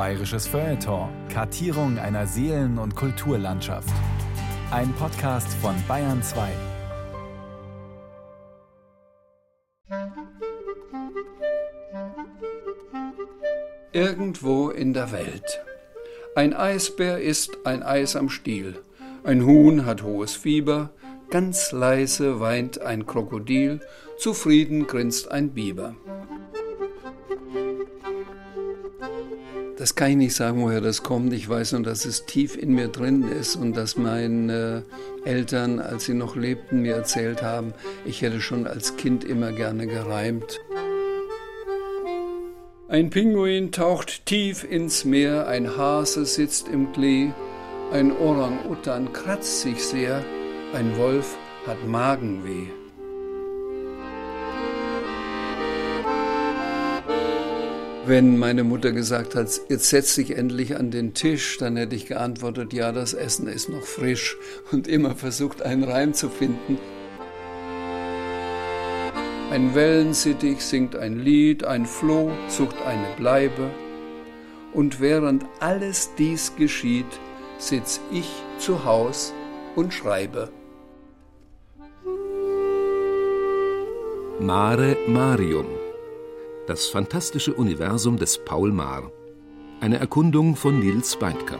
Bayerisches Feuilleton. Kartierung einer Seelen- und Kulturlandschaft. Ein Podcast von Bayern 2. Irgendwo in der Welt. Ein Eisbär isst ein Eis am Stiel. Ein Huhn hat hohes Fieber. Ganz leise weint ein Krokodil. Zufrieden grinst ein Biber. Das kann ich nicht sagen, woher das kommt. Ich weiß nur, dass es tief in mir drin ist und dass meine Eltern, als sie noch lebten, mir erzählt haben, ich hätte schon als Kind immer gerne gereimt. Ein Pinguin taucht tief ins Meer, ein Hase sitzt im Klee, ein Orang-Utan kratzt sich sehr, ein Wolf hat Magenweh. Wenn meine Mutter gesagt hat, jetzt setz dich endlich an den Tisch, dann hätte ich geantwortet, ja, das Essen ist noch frisch und immer versucht, einen Reim zu finden. Ein Wellensittich singt ein Lied, ein Floh sucht eine Bleibe. Und während alles dies geschieht, sitz ich zu Haus und schreibe. Mare Marium das fantastische Universum des Paul Maar. Eine Erkundung von Nils Beindker.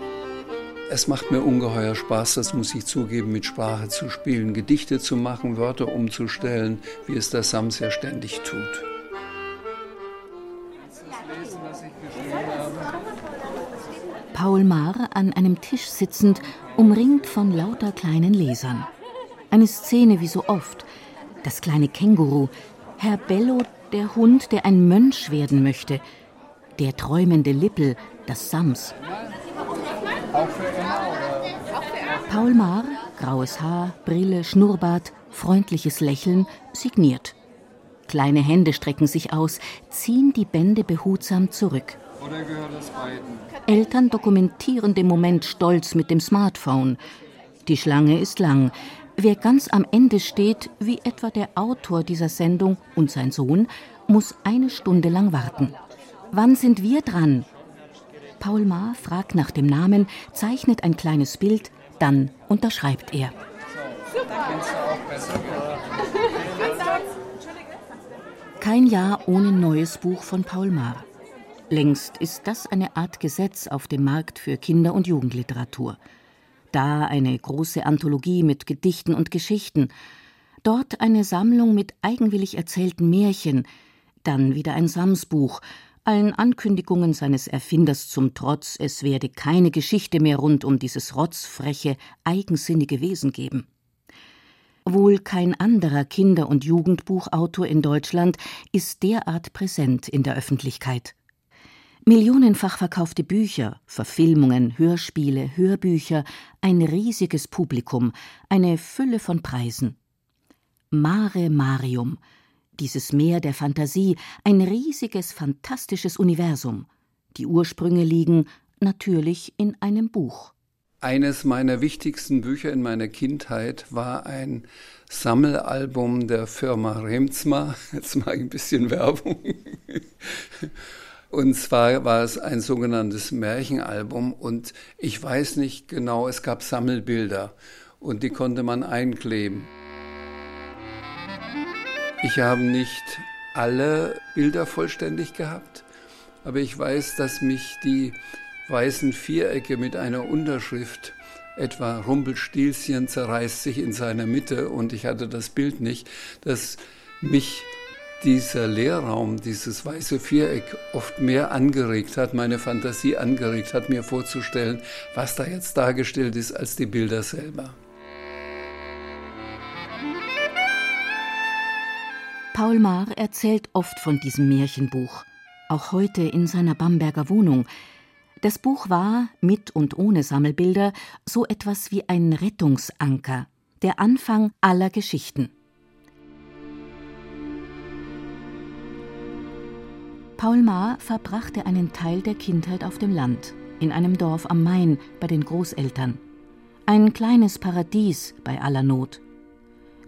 Es macht mir ungeheuer Spaß, das muss ich zugeben, mit Sprache zu spielen, Gedichte zu machen, Wörter umzustellen, wie es der Sams ja ständig tut. Paul Maar an einem Tisch sitzend, umringt von lauter kleinen Lesern. Eine Szene wie so oft. Das kleine Känguru, Herr Bello der Hund, der ein Mönch werden möchte, der träumende Lippel, das Sams. Paul Maar, graues Haar, Brille, Schnurrbart, freundliches Lächeln, signiert. Kleine Hände strecken sich aus, ziehen die Bände behutsam zurück. Eltern dokumentieren den Moment stolz mit dem Smartphone. Die Schlange ist lang. Wer ganz am Ende steht, wie etwa der Autor dieser Sendung und sein Sohn, muss eine Stunde lang warten. Wann sind wir dran? Paul Maar fragt nach dem Namen, zeichnet ein kleines Bild, dann unterschreibt er. Kein Jahr ohne neues Buch von Paul Maar. Längst ist das eine Art Gesetz auf dem Markt für Kinder- und Jugendliteratur. Da eine große Anthologie mit Gedichten und Geschichten, dort eine Sammlung mit eigenwillig erzählten Märchen, dann wieder ein Samsbuch, allen Ankündigungen seines Erfinders zum Trotz, es werde keine Geschichte mehr rund um dieses rotzfreche, eigensinnige Wesen geben. Wohl kein anderer Kinder- und Jugendbuchautor in Deutschland ist derart präsent in der Öffentlichkeit. Millionenfach verkaufte Bücher, Verfilmungen, Hörspiele, Hörbücher, ein riesiges Publikum, eine Fülle von Preisen. Mare Marium, dieses Meer der Fantasie, ein riesiges, fantastisches Universum. Die Ursprünge liegen natürlich in einem Buch. Eines meiner wichtigsten Bücher in meiner Kindheit war ein Sammelalbum der Firma Remzma. Jetzt ich ein bisschen Werbung. Und zwar war es ein sogenanntes Märchenalbum und ich weiß nicht genau, es gab Sammelbilder und die konnte man einkleben. Ich habe nicht alle Bilder vollständig gehabt, aber ich weiß, dass mich die weißen Vierecke mit einer Unterschrift etwa Rumpelstilzchen zerreißt sich in seiner Mitte und ich hatte das Bild nicht, dass mich dieser Leerraum, dieses weiße Viereck oft mehr angeregt hat, meine Fantasie angeregt hat, mir vorzustellen, was da jetzt dargestellt ist, als die Bilder selber. Paul Maar erzählt oft von diesem Märchenbuch, auch heute in seiner Bamberger Wohnung. Das Buch war, mit und ohne Sammelbilder, so etwas wie ein Rettungsanker, der Anfang aller Geschichten. Paul Maar verbrachte einen Teil der Kindheit auf dem Land, in einem Dorf am Main bei den Großeltern. Ein kleines Paradies bei aller Not.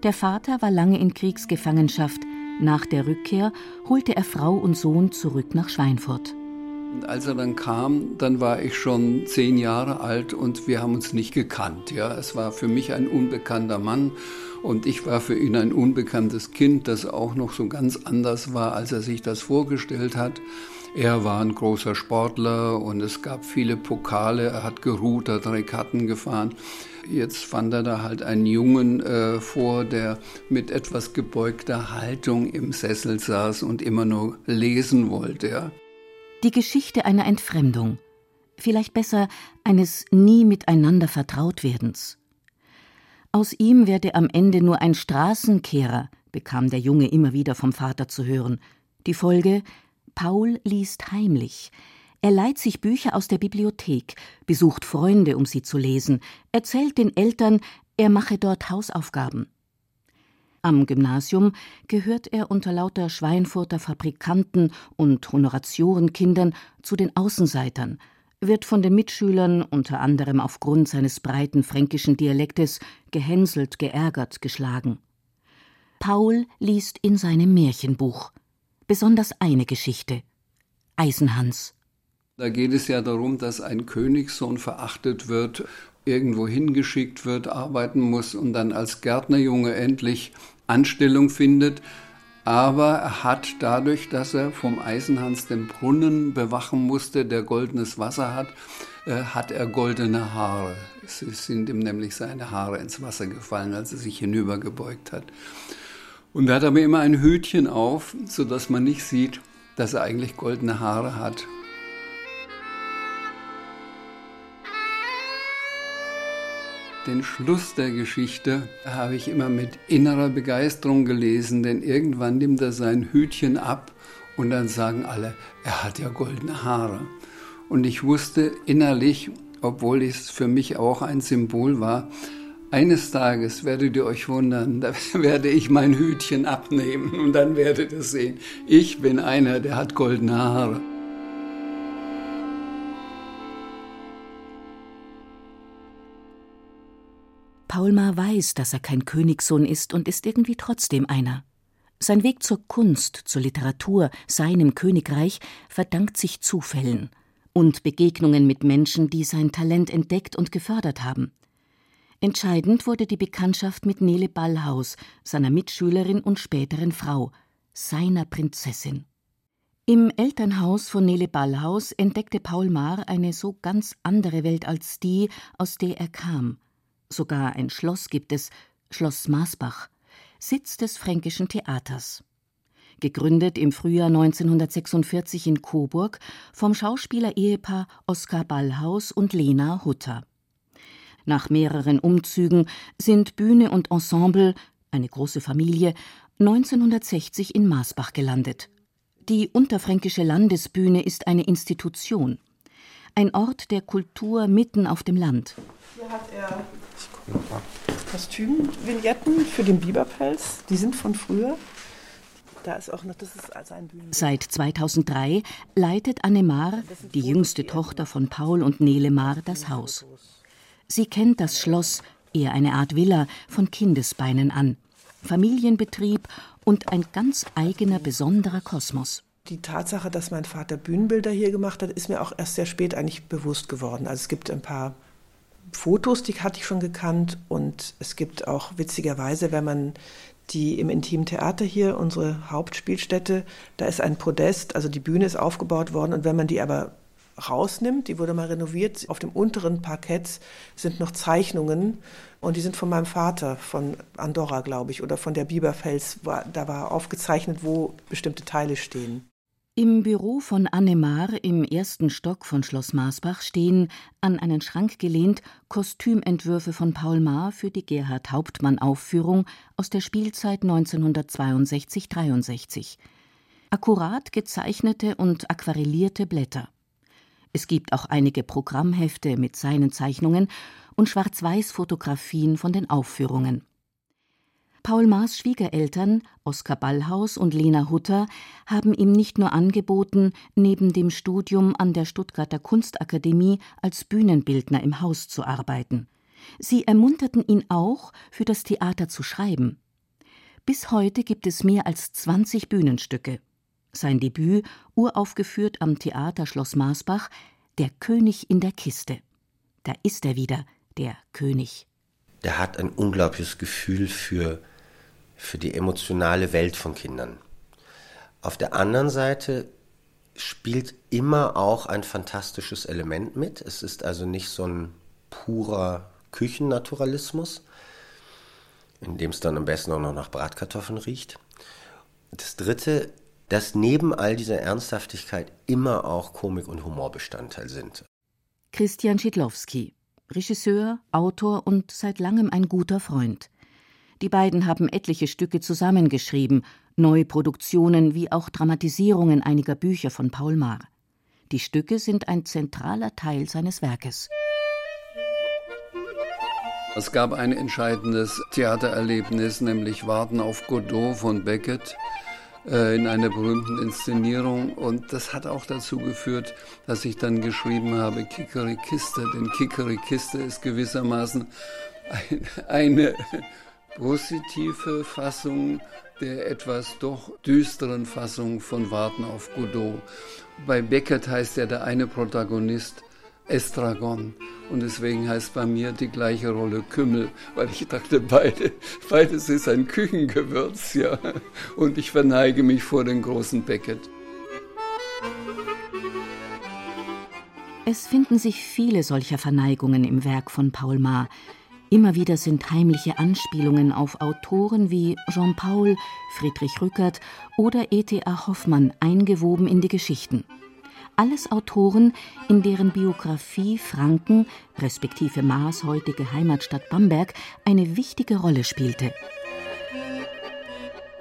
Der Vater war lange in Kriegsgefangenschaft. Nach der Rückkehr holte er Frau und Sohn zurück nach Schweinfurt. Und als er dann kam, dann war ich schon zehn Jahre alt und wir haben uns nicht gekannt. Ja, es war für mich ein unbekannter Mann und ich war für ihn ein unbekanntes Kind, das auch noch so ganz anders war, als er sich das vorgestellt hat. Er war ein großer Sportler und es gab viele Pokale. Er hat gerudert, Rekatten gefahren. Jetzt fand er da halt einen Jungen äh, vor, der mit etwas gebeugter Haltung im Sessel saß und immer nur lesen wollte. Ja. Die Geschichte einer Entfremdung. Vielleicht besser eines nie miteinander Vertrautwerdens. Aus ihm werde am Ende nur ein Straßenkehrer, bekam der Junge immer wieder vom Vater zu hören. Die Folge Paul liest heimlich. Er leiht sich Bücher aus der Bibliothek, besucht Freunde, um sie zu lesen, erzählt den Eltern, er mache dort Hausaufgaben. Am Gymnasium gehört er unter lauter Schweinfurter Fabrikanten und Honoratiorenkindern zu den Außenseitern, wird von den Mitschülern unter anderem aufgrund seines breiten fränkischen Dialektes gehänselt, geärgert, geschlagen. Paul liest in seinem Märchenbuch besonders eine Geschichte Eisenhans. Da geht es ja darum, dass ein Königssohn verachtet wird, irgendwo hingeschickt wird, arbeiten muss und dann als Gärtnerjunge endlich Anstellung findet. Aber er hat dadurch, dass er vom Eisenhans den Brunnen bewachen musste, der goldenes Wasser hat, äh, hat er goldene Haare. Es sind ihm nämlich seine Haare ins Wasser gefallen, als er sich hinübergebeugt hat. Und er hat aber immer ein Hütchen auf, sodass man nicht sieht, dass er eigentlich goldene Haare hat. Den Schluss der Geschichte habe ich immer mit innerer Begeisterung gelesen, denn irgendwann nimmt er sein Hütchen ab und dann sagen alle, er hat ja goldene Haare. Und ich wusste innerlich, obwohl es für mich auch ein Symbol war, eines Tages werdet ihr euch wundern, da werde ich mein Hütchen abnehmen und dann werdet ihr sehen, ich bin einer, der hat goldene Haare. Paulmar weiß, dass er kein Königssohn ist und ist irgendwie trotzdem einer. Sein Weg zur Kunst, zur Literatur, seinem Königreich verdankt sich Zufällen und Begegnungen mit Menschen, die sein Talent entdeckt und gefördert haben. Entscheidend wurde die Bekanntschaft mit Nele Ballhaus, seiner Mitschülerin und späteren Frau, seiner Prinzessin. Im Elternhaus von Nele Ballhaus entdeckte Paul Maar eine so ganz andere Welt als die, aus der er kam. Sogar ein Schloss gibt es, Schloss Maßbach, Sitz des Fränkischen Theaters. Gegründet im Frühjahr 1946 in Coburg vom Schauspieler-Ehepaar Oskar Ballhaus und Lena Hutter. Nach mehreren Umzügen sind Bühne und Ensemble, eine große Familie, 1960 in Maßbach gelandet. Die Unterfränkische Landesbühne ist eine Institution, ein Ort der Kultur mitten auf dem Land. Hier hat er Kostümvignetten für den Biberpelz. Die sind von früher. Da ist auch noch, das ist also ein Seit 2003 leitet Anne Maar, die jüngste Tochter von Paul und Nele Maar, das Haus. Sie kennt das Schloss, eher eine Art Villa, von Kindesbeinen an. Familienbetrieb und ein ganz eigener, besonderer Kosmos. Die Tatsache, dass mein Vater Bühnenbilder hier gemacht hat, ist mir auch erst sehr spät eigentlich bewusst geworden. Also es gibt ein paar Fotos, die hatte ich schon gekannt. Und es gibt auch witzigerweise, wenn man die im Intimen Theater hier, unsere Hauptspielstätte, da ist ein Podest, also die Bühne ist aufgebaut worden. Und wenn man die aber rausnimmt, die wurde mal renoviert, auf dem unteren Parkett sind noch Zeichnungen. Und die sind von meinem Vater, von Andorra, glaube ich, oder von der Biberfels, da war aufgezeichnet, wo bestimmte Teile stehen. Im Büro von Annemar im ersten Stock von Schloss Marsbach stehen, an einen Schrank gelehnt, Kostümentwürfe von Paul Maar für die Gerhard Hauptmann Aufführung aus der Spielzeit 1962-63. Akkurat gezeichnete und aquarellierte Blätter. Es gibt auch einige Programmhefte mit seinen Zeichnungen und Schwarz-Weiß-Fotografien von den Aufführungen. Paul Maas Schwiegereltern, Oskar Ballhaus und Lena Hutter, haben ihm nicht nur angeboten, neben dem Studium an der Stuttgarter Kunstakademie als Bühnenbildner im Haus zu arbeiten. Sie ermunterten ihn auch, für das Theater zu schreiben. Bis heute gibt es mehr als 20 Bühnenstücke. Sein Debüt, uraufgeführt am Theater Schloss Marsbach, Der König in der Kiste. Da ist er wieder, der König. Der hat ein unglaubliches Gefühl für, für die emotionale Welt von Kindern. Auf der anderen Seite spielt immer auch ein fantastisches Element mit. Es ist also nicht so ein purer Küchennaturalismus, in dem es dann am besten auch noch nach Bratkartoffeln riecht. Das Dritte, dass neben all dieser Ernsthaftigkeit immer auch Komik und Humor Bestandteil sind. Christian Schidlowski, Regisseur, Autor und seit langem ein guter Freund. Die beiden haben etliche Stücke zusammengeschrieben, Neuproduktionen wie auch Dramatisierungen einiger Bücher von Paul Maar. Die Stücke sind ein zentraler Teil seines Werkes. Es gab ein entscheidendes Theatererlebnis, nämlich Warten auf Godot von Beckett äh, in einer berühmten Inszenierung. Und das hat auch dazu geführt, dass ich dann geschrieben habe Kikerikiste. Denn Kikerikiste ist gewissermaßen ein, eine positive Fassung der etwas doch düsteren Fassung von Warten auf Godot. Bei Beckett heißt ja der eine Protagonist Estragon und deswegen heißt bei mir die gleiche Rolle Kümmel, weil ich dachte, beide, beides ist ein Küchengewürz, ja. Und ich verneige mich vor den großen Beckett. Es finden sich viele solcher Verneigungen im Werk von Paul Maar. Immer wieder sind heimliche Anspielungen auf Autoren wie Jean-Paul, Friedrich Rückert oder E.T.A. Hoffmann eingewoben in die Geschichten. Alles Autoren, in deren Biografie Franken, respektive Maas heutige Heimatstadt Bamberg, eine wichtige Rolle spielte.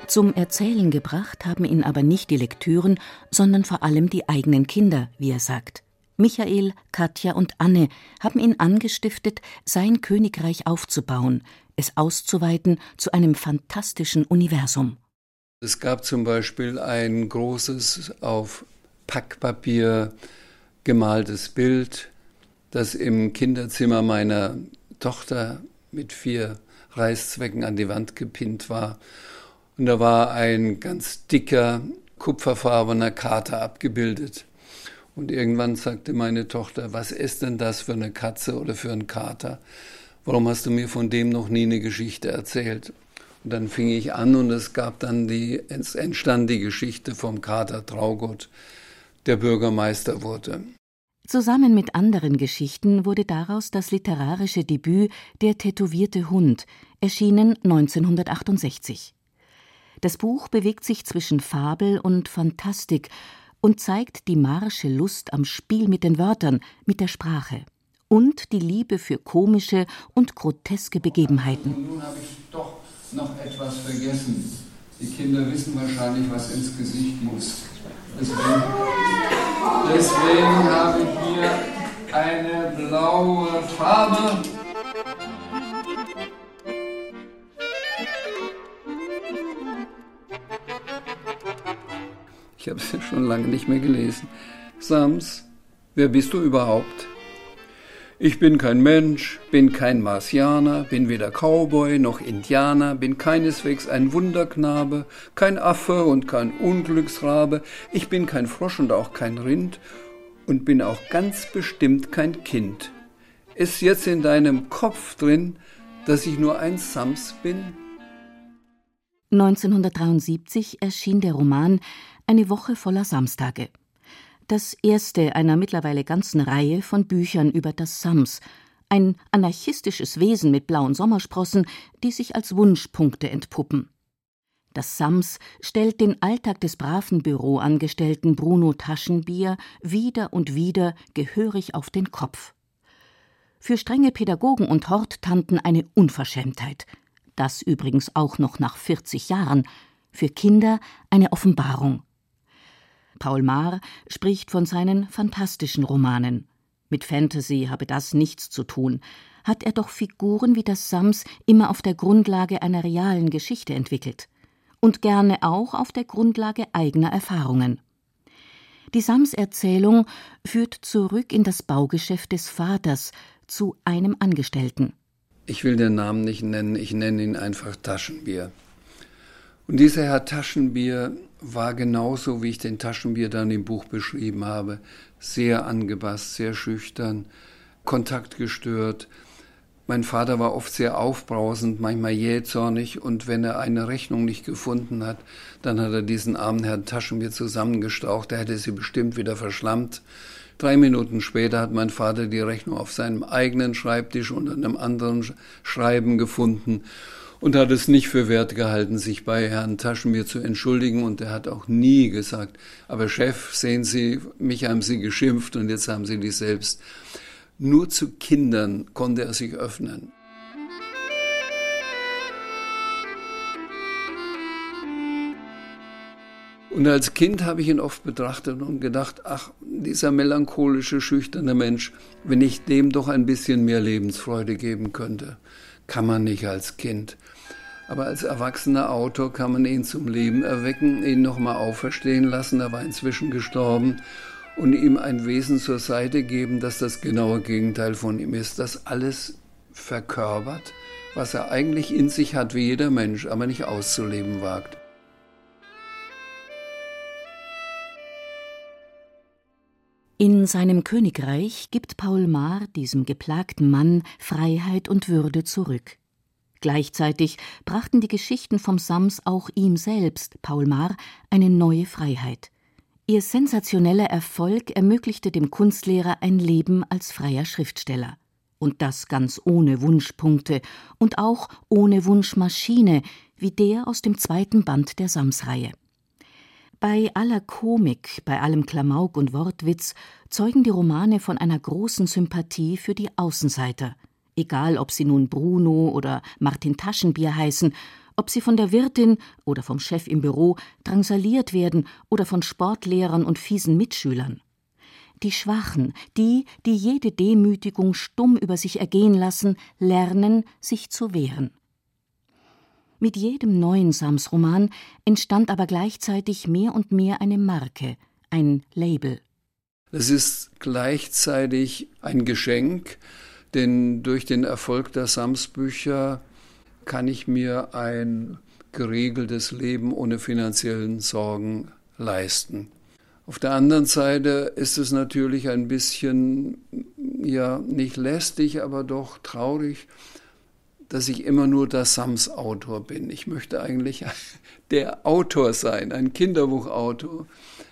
Zum Erzählen gebracht haben ihn aber nicht die Lektüren, sondern vor allem die eigenen Kinder, wie er sagt. Michael, Katja und Anne haben ihn angestiftet, sein Königreich aufzubauen, es auszuweiten zu einem fantastischen Universum. Es gab zum Beispiel ein großes auf Packpapier gemaltes Bild, das im Kinderzimmer meiner Tochter mit vier Reißzwecken an die Wand gepinnt war. Und da war ein ganz dicker, kupferfarbener Kater abgebildet. Und irgendwann sagte meine Tochter, was ist denn das für eine Katze oder für ein Kater? Warum hast du mir von dem noch nie eine Geschichte erzählt? Und dann fing ich an und es gab dann die, es entstand die Geschichte vom Kater Traugott, der Bürgermeister wurde. Zusammen mit anderen Geschichten wurde daraus das literarische Debüt Der tätowierte Hund, erschienen 1968. Das Buch bewegt sich zwischen Fabel und Fantastik und zeigt die marsche Lust am Spiel mit den Wörtern, mit der Sprache und die Liebe für komische und groteske Begebenheiten. Und nun habe ich doch noch etwas vergessen. Die Kinder wissen wahrscheinlich, was ins Gesicht muss. Deswegen, deswegen habe ich hier eine blaue Farbe. Ich habe schon lange nicht mehr gelesen. Sams, wer bist du überhaupt? Ich bin kein Mensch, bin kein Marsianer, bin weder Cowboy noch Indianer, bin keineswegs ein Wunderknabe, kein Affe und kein Unglücksrabe, ich bin kein Frosch und auch kein Rind und bin auch ganz bestimmt kein Kind. Ist jetzt in deinem Kopf drin, dass ich nur ein Sams bin? 1973 erschien der Roman Eine Woche voller Samstage das erste einer mittlerweile ganzen Reihe von Büchern über das Sams, ein anarchistisches Wesen mit blauen Sommersprossen, die sich als Wunschpunkte entpuppen. Das Sams stellt den Alltag des braven Büroangestellten Bruno Taschenbier wieder und wieder gehörig auf den Kopf. Für strenge Pädagogen und Horttanten eine Unverschämtheit. Das übrigens auch noch nach 40 Jahren. Für Kinder eine Offenbarung. Paul Maar spricht von seinen fantastischen Romanen. Mit Fantasy habe das nichts zu tun, hat er doch Figuren wie das Sams immer auf der Grundlage einer realen Geschichte entwickelt und gerne auch auf der Grundlage eigener Erfahrungen. Die Sams-Erzählung führt zurück in das Baugeschäft des Vaters zu einem Angestellten. Ich will den Namen nicht nennen, ich nenne ihn einfach Taschenbier. Und dieser Herr Taschenbier war genauso, wie ich den Taschenbier dann im Buch beschrieben habe. Sehr angepasst, sehr schüchtern, kontaktgestört. Mein Vater war oft sehr aufbrausend, manchmal jähzornig und wenn er eine Rechnung nicht gefunden hat, dann hat er diesen armen Herrn Taschenbier zusammengestaucht, er hätte sie bestimmt wieder verschlammt. Drei Minuten später hat mein Vater die Rechnung auf seinem eigenen Schreibtisch unter einem anderen Schreiben gefunden und hat es nicht für wert gehalten, sich bei Herrn Taschenbier zu entschuldigen. Und er hat auch nie gesagt, aber Chef, sehen Sie, mich haben Sie geschimpft und jetzt haben Sie die selbst. Nur zu Kindern konnte er sich öffnen. Und als Kind habe ich ihn oft betrachtet und gedacht, ach, dieser melancholische, schüchterne Mensch, wenn ich dem doch ein bisschen mehr Lebensfreude geben könnte, kann man nicht als Kind. Aber als erwachsener Autor kann man ihn zum Leben erwecken, ihn nochmal auferstehen lassen, er war inzwischen gestorben, und ihm ein Wesen zur Seite geben, das das genaue Gegenteil von ihm ist, das alles verkörpert, was er eigentlich in sich hat, wie jeder Mensch, aber nicht auszuleben wagt. In seinem Königreich gibt Paul Maar diesem geplagten Mann Freiheit und Würde zurück. Gleichzeitig brachten die Geschichten vom Sams auch ihm selbst, Paul Maar, eine neue Freiheit. Ihr sensationeller Erfolg ermöglichte dem Kunstlehrer ein Leben als freier Schriftsteller. Und das ganz ohne Wunschpunkte und auch ohne Wunschmaschine, wie der aus dem zweiten Band der Sams-Reihe. Bei aller Komik, bei allem Klamauk und Wortwitz zeugen die Romane von einer großen Sympathie für die Außenseiter, egal ob sie nun Bruno oder Martin Taschenbier heißen, ob sie von der Wirtin oder vom Chef im Büro drangsaliert werden oder von Sportlehrern und fiesen Mitschülern. Die Schwachen, die, die jede Demütigung stumm über sich ergehen lassen, lernen, sich zu wehren. Mit jedem neuen Sams-Roman entstand aber gleichzeitig mehr und mehr eine Marke, ein Label. Es ist gleichzeitig ein Geschenk, denn durch den Erfolg der Sams-Bücher kann ich mir ein geregeltes Leben ohne finanziellen Sorgen leisten. Auf der anderen Seite ist es natürlich ein bisschen, ja, nicht lästig, aber doch traurig, dass ich immer nur der Sams-Autor bin. Ich möchte eigentlich der Autor sein, ein Kinderbuchautor,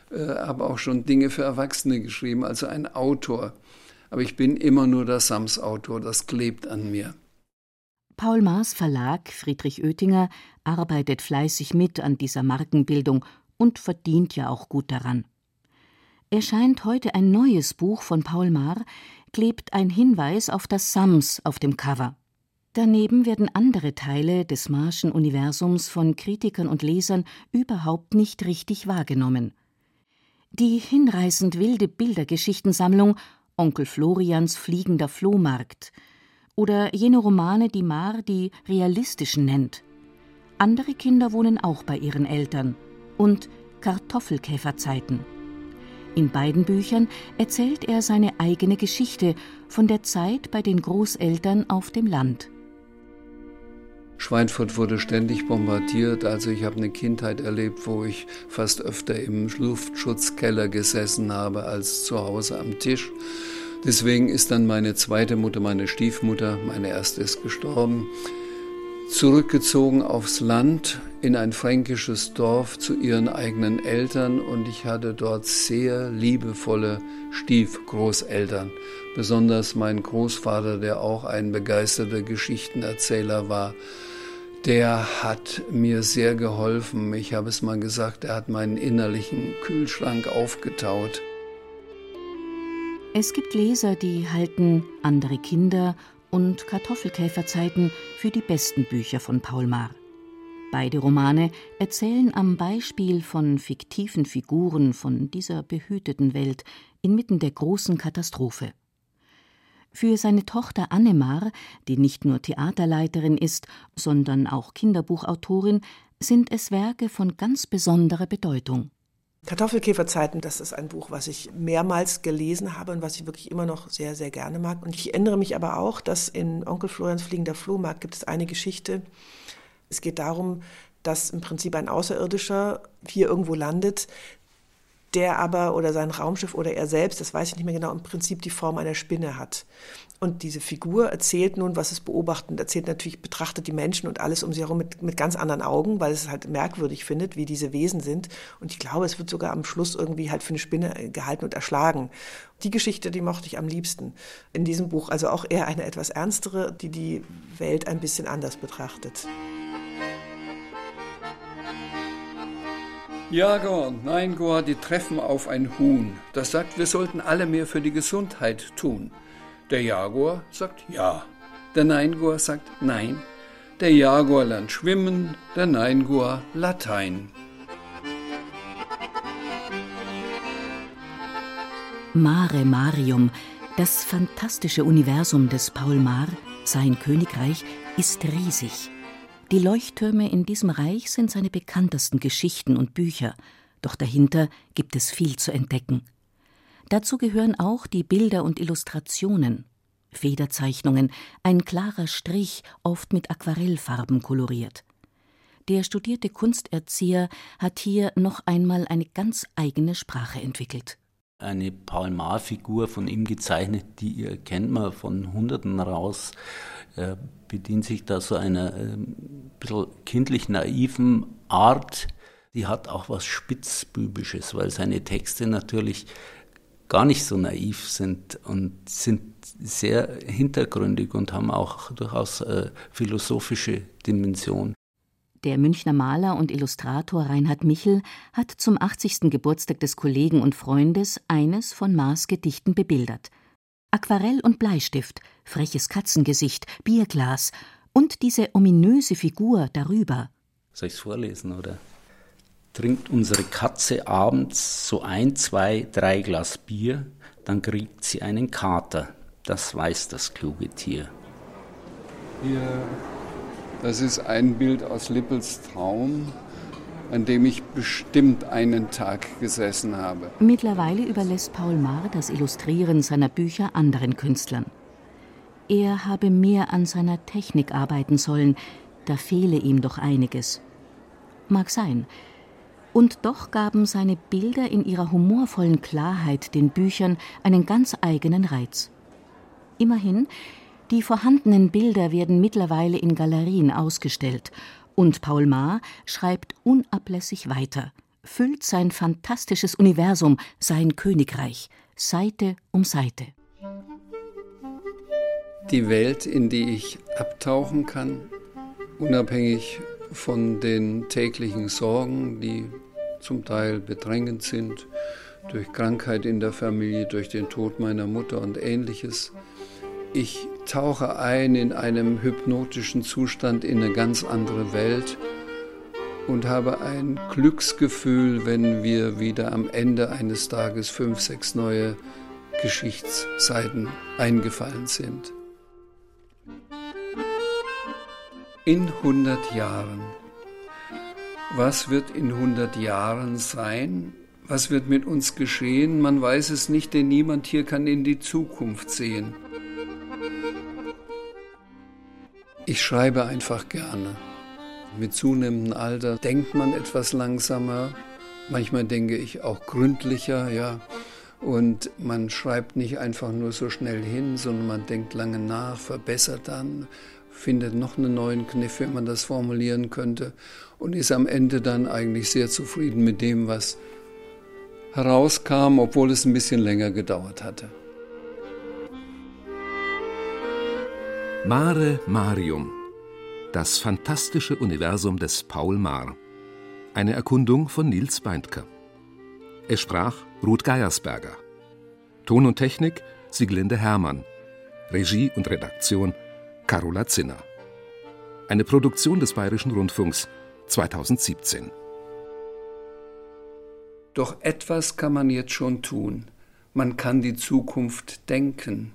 äh, habe auch schon Dinge für Erwachsene geschrieben, also ein Autor. Aber ich bin immer nur der Sams-Autor, das klebt an mir. Paul Maas Verlag Friedrich Oettinger arbeitet fleißig mit an dieser Markenbildung und verdient ja auch gut daran. Erscheint heute ein neues Buch von Paul Maar, klebt ein Hinweis auf das Sams auf dem Cover. Daneben werden andere Teile des Marschen Universums von Kritikern und Lesern überhaupt nicht richtig wahrgenommen. Die hinreißend wilde Bildergeschichtensammlung Onkel Florians fliegender Flohmarkt oder jene Romane, die Mar die realistischen nennt. Andere Kinder wohnen auch bei ihren Eltern und Kartoffelkäferzeiten. In beiden Büchern erzählt er seine eigene Geschichte von der Zeit bei den Großeltern auf dem Land. Schweinfurt wurde ständig bombardiert. Also ich habe eine Kindheit erlebt, wo ich fast öfter im Luftschutzkeller gesessen habe als zu Hause am Tisch. Deswegen ist dann meine zweite Mutter, meine Stiefmutter, meine erste ist gestorben, zurückgezogen aufs Land in ein fränkisches Dorf zu ihren eigenen Eltern und ich hatte dort sehr liebevolle Stiefgroßeltern. Besonders mein Großvater, der auch ein begeisterter Geschichtenerzähler war, der hat mir sehr geholfen. Ich habe es mal gesagt, er hat meinen innerlichen Kühlschrank aufgetaut. Es gibt Leser, die halten andere Kinder und Kartoffelkäferzeiten für die besten Bücher von Paul Maar. Beide Romane erzählen am Beispiel von fiktiven Figuren von dieser behüteten Welt inmitten der großen Katastrophe. Für seine Tochter Annemar, die nicht nur Theaterleiterin ist, sondern auch Kinderbuchautorin, sind es Werke von ganz besonderer Bedeutung. Kartoffelkäferzeiten, das ist ein Buch, was ich mehrmals gelesen habe und was ich wirklich immer noch sehr, sehr gerne mag. Und ich erinnere mich aber auch, dass in Onkel Florians fliegender Flohmarkt gibt es eine Geschichte. Es geht darum, dass im Prinzip ein Außerirdischer hier irgendwo landet, der aber oder sein Raumschiff oder er selbst, das weiß ich nicht mehr genau, im Prinzip die Form einer Spinne hat. Und diese Figur erzählt nun, was es beobachtet, erzählt natürlich, betrachtet die Menschen und alles um sie herum mit, mit ganz anderen Augen, weil es halt merkwürdig findet, wie diese Wesen sind. Und ich glaube, es wird sogar am Schluss irgendwie halt für eine Spinne gehalten und erschlagen. Die Geschichte, die mochte ich am liebsten in diesem Buch. Also auch eher eine etwas ernstere, die die Welt ein bisschen anders betrachtet. Jager und Neingor, die treffen auf ein Huhn. Das sagt, wir sollten alle mehr für die Gesundheit tun. Der Jaguar sagt ja. Der Neingor sagt nein. Der Jaguar lernt schwimmen, der Neingor Latein. Mare Marium, das fantastische Universum des Paul Maar, sein Königreich, ist riesig. Die Leuchttürme in diesem Reich sind seine bekanntesten Geschichten und Bücher, doch dahinter gibt es viel zu entdecken. Dazu gehören auch die Bilder und Illustrationen, Federzeichnungen, ein klarer Strich, oft mit Aquarellfarben koloriert. Der studierte Kunsterzieher hat hier noch einmal eine ganz eigene Sprache entwickelt. Eine Paul-Maar-Figur von ihm gezeichnet, die kennt man von Hunderten raus. Er bedient sich da so einer äh, bisschen kindlich naiven Art. Die hat auch was Spitzbübisches, weil seine Texte natürlich gar nicht so naiv sind und sind sehr hintergründig und haben auch durchaus äh, philosophische Dimension. Der Münchner Maler und Illustrator Reinhard Michel hat zum 80. Geburtstag des Kollegen und Freundes eines von Maas Gedichten bebildert. Aquarell und Bleistift, freches Katzengesicht, Bierglas und diese ominöse Figur darüber. Soll ich es vorlesen, oder? Trinkt unsere Katze abends so ein, zwei, drei Glas Bier, dann kriegt sie einen Kater. Das weiß das kluge Tier. Hier, das ist ein Bild aus Lippels Traum an dem ich bestimmt einen Tag gesessen habe. Mittlerweile überlässt Paul Maar das Illustrieren seiner Bücher anderen Künstlern. Er habe mehr an seiner Technik arbeiten sollen, da fehle ihm doch einiges. Mag sein. Und doch gaben seine Bilder in ihrer humorvollen Klarheit den Büchern einen ganz eigenen Reiz. Immerhin, die vorhandenen Bilder werden mittlerweile in Galerien ausgestellt und Paul Maar schreibt unablässig weiter, füllt sein fantastisches Universum, sein Königreich, Seite um Seite. Die Welt, in die ich abtauchen kann, unabhängig von den täglichen Sorgen, die zum Teil bedrängend sind, durch Krankheit in der Familie, durch den Tod meiner Mutter und ähnliches. Ich tauche ein in einem hypnotischen Zustand in eine ganz andere Welt und habe ein Glücksgefühl, wenn wir wieder am Ende eines Tages fünf, sechs neue Geschichtsseiten eingefallen sind. In 100 Jahren. Was wird in 100 Jahren sein? Was wird mit uns geschehen? Man weiß es nicht, denn niemand hier kann in die Zukunft sehen. Ich schreibe einfach gerne. Mit zunehmendem Alter denkt man etwas langsamer. Manchmal denke ich auch gründlicher, ja. Und man schreibt nicht einfach nur so schnell hin, sondern man denkt lange nach, verbessert dann, findet noch einen neuen Kniff, wie man das formulieren könnte und ist am Ende dann eigentlich sehr zufrieden mit dem, was herauskam, obwohl es ein bisschen länger gedauert hatte. Mare Marium. Das fantastische Universum des Paul Maar. Eine Erkundung von Nils Beindker. Es sprach Ruth Geiersberger. Ton und Technik Sieglinde Hermann. Regie und Redaktion Carola Zinner. Eine Produktion des Bayerischen Rundfunks 2017. Doch etwas kann man jetzt schon tun. Man kann die Zukunft denken.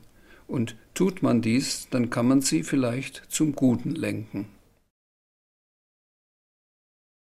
Und tut man dies, dann kann man sie vielleicht zum Guten lenken.